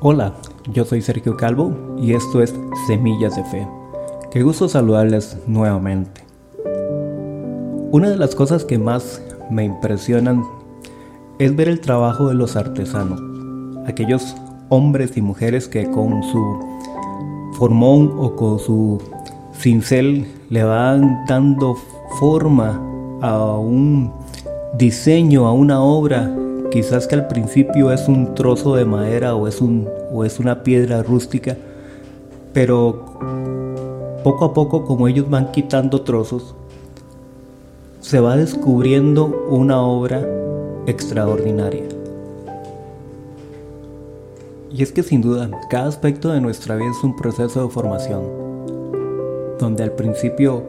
Hola, yo soy Sergio Calvo y esto es Semillas de Fe. Qué gusto saludarles nuevamente. Una de las cosas que más me impresionan es ver el trabajo de los artesanos, aquellos hombres y mujeres que con su formón o con su cincel le van dando forma a un diseño, a una obra Quizás que al principio es un trozo de madera o es, un, o es una piedra rústica, pero poco a poco como ellos van quitando trozos, se va descubriendo una obra extraordinaria. Y es que sin duda, cada aspecto de nuestra vida es un proceso de formación, donde al principio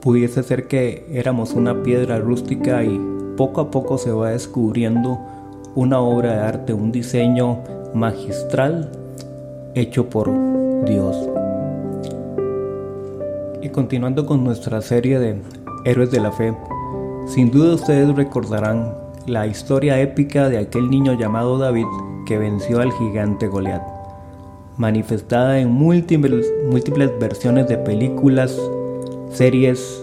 pudiese ser que éramos una piedra rústica y poco a poco se va descubriendo una obra de arte, un diseño magistral hecho por Dios. Y continuando con nuestra serie de Héroes de la Fe, sin duda ustedes recordarán la historia épica de aquel niño llamado David que venció al gigante Goliat, manifestada en múltiples, múltiples versiones de películas, series,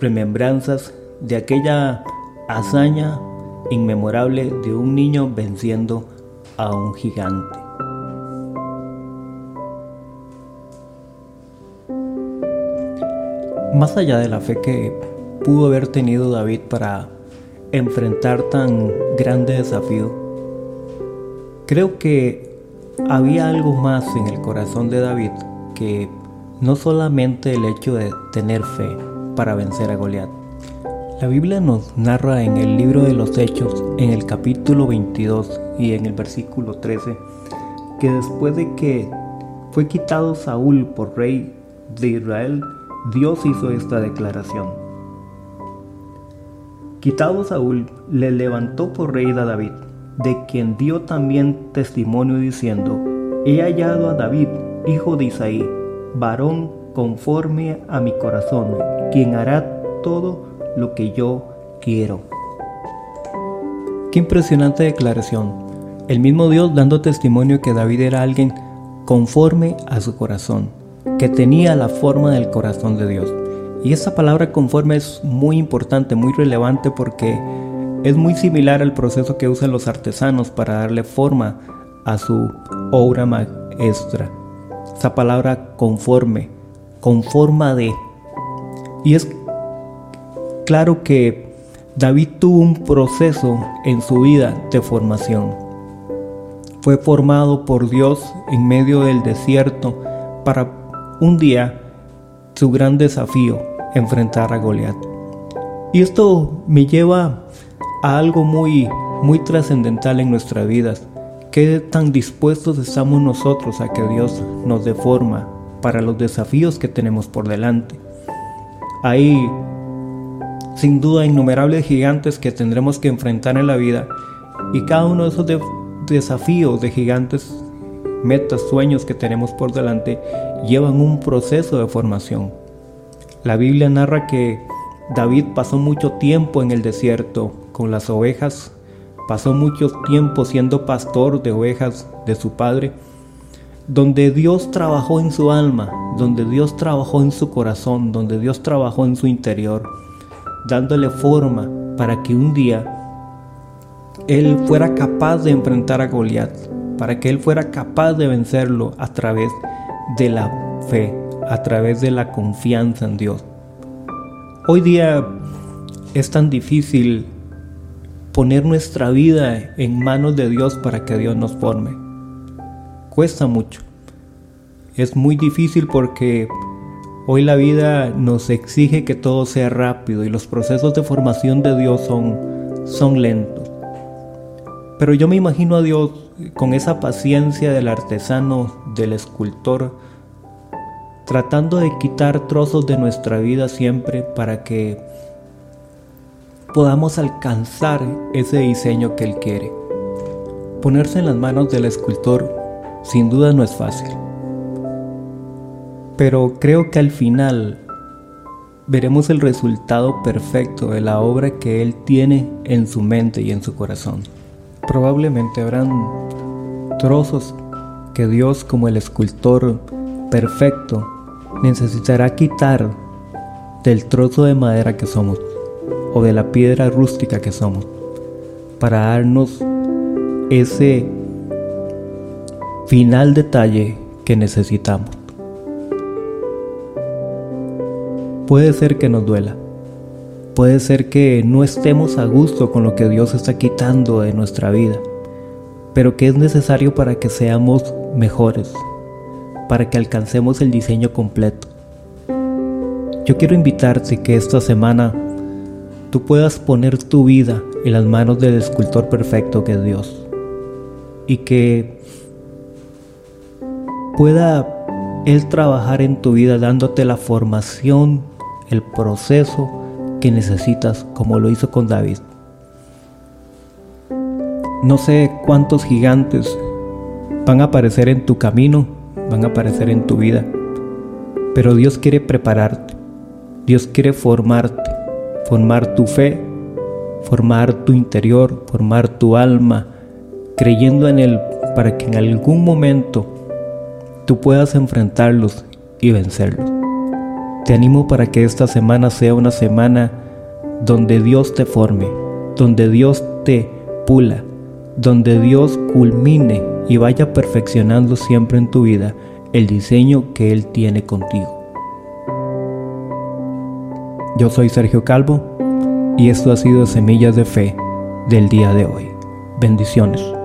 remembranzas de aquella hazaña inmemorable de un niño venciendo a un gigante. Más allá de la fe que pudo haber tenido David para enfrentar tan grande desafío, creo que había algo más en el corazón de David que no solamente el hecho de tener fe para vencer a Goliat, la Biblia nos narra en el libro de los Hechos, en el capítulo 22 y en el versículo 13, que después de que fue quitado Saúl por rey de Israel, Dios hizo esta declaración. Quitado Saúl, le levantó por rey a David, de quien dio también testimonio diciendo, He hallado a David, hijo de Isaí, varón conforme a mi corazón, quien hará todo lo que yo quiero. Qué impresionante declaración. El mismo Dios dando testimonio que David era alguien conforme a su corazón, que tenía la forma del corazón de Dios. Y esa palabra conforme es muy importante, muy relevante porque es muy similar al proceso que usan los artesanos para darle forma a su obra maestra. Esa palabra conforme, conforma de. Y es Claro que David tuvo un proceso en su vida de formación. Fue formado por Dios en medio del desierto para un día su gran desafío, enfrentar a Goliat. Y esto me lleva a algo muy, muy trascendental en nuestras vidas. ¿Qué tan dispuestos estamos nosotros a que Dios nos dé forma para los desafíos que tenemos por delante? Hay sin duda innumerables gigantes que tendremos que enfrentar en la vida y cada uno de esos desafíos de gigantes, metas, sueños que tenemos por delante llevan un proceso de formación. La Biblia narra que David pasó mucho tiempo en el desierto con las ovejas, pasó mucho tiempo siendo pastor de ovejas de su padre, donde Dios trabajó en su alma, donde Dios trabajó en su corazón, donde Dios trabajó en su interior dándole forma para que un día él fuera capaz de enfrentar a Goliat, para que él fuera capaz de vencerlo a través de la fe, a través de la confianza en Dios. Hoy día es tan difícil poner nuestra vida en manos de Dios para que Dios nos forme. Cuesta mucho. Es muy difícil porque Hoy la vida nos exige que todo sea rápido y los procesos de formación de Dios son, son lentos. Pero yo me imagino a Dios con esa paciencia del artesano, del escultor, tratando de quitar trozos de nuestra vida siempre para que podamos alcanzar ese diseño que Él quiere. Ponerse en las manos del escultor sin duda no es fácil. Pero creo que al final veremos el resultado perfecto de la obra que Él tiene en su mente y en su corazón. Probablemente habrán trozos que Dios como el escultor perfecto necesitará quitar del trozo de madera que somos o de la piedra rústica que somos para darnos ese final detalle que necesitamos. Puede ser que nos duela, puede ser que no estemos a gusto con lo que Dios está quitando de nuestra vida, pero que es necesario para que seamos mejores, para que alcancemos el diseño completo. Yo quiero invitarte que esta semana tú puedas poner tu vida en las manos del escultor perfecto que es Dios y que pueda Él trabajar en tu vida dándote la formación, el proceso que necesitas como lo hizo con David. No sé cuántos gigantes van a aparecer en tu camino, van a aparecer en tu vida, pero Dios quiere prepararte, Dios quiere formarte, formar tu fe, formar tu interior, formar tu alma, creyendo en Él para que en algún momento tú puedas enfrentarlos y vencerlos. Te animo para que esta semana sea una semana donde Dios te forme, donde Dios te pula, donde Dios culmine y vaya perfeccionando siempre en tu vida el diseño que Él tiene contigo. Yo soy Sergio Calvo y esto ha sido Semillas de Fe del día de hoy. Bendiciones.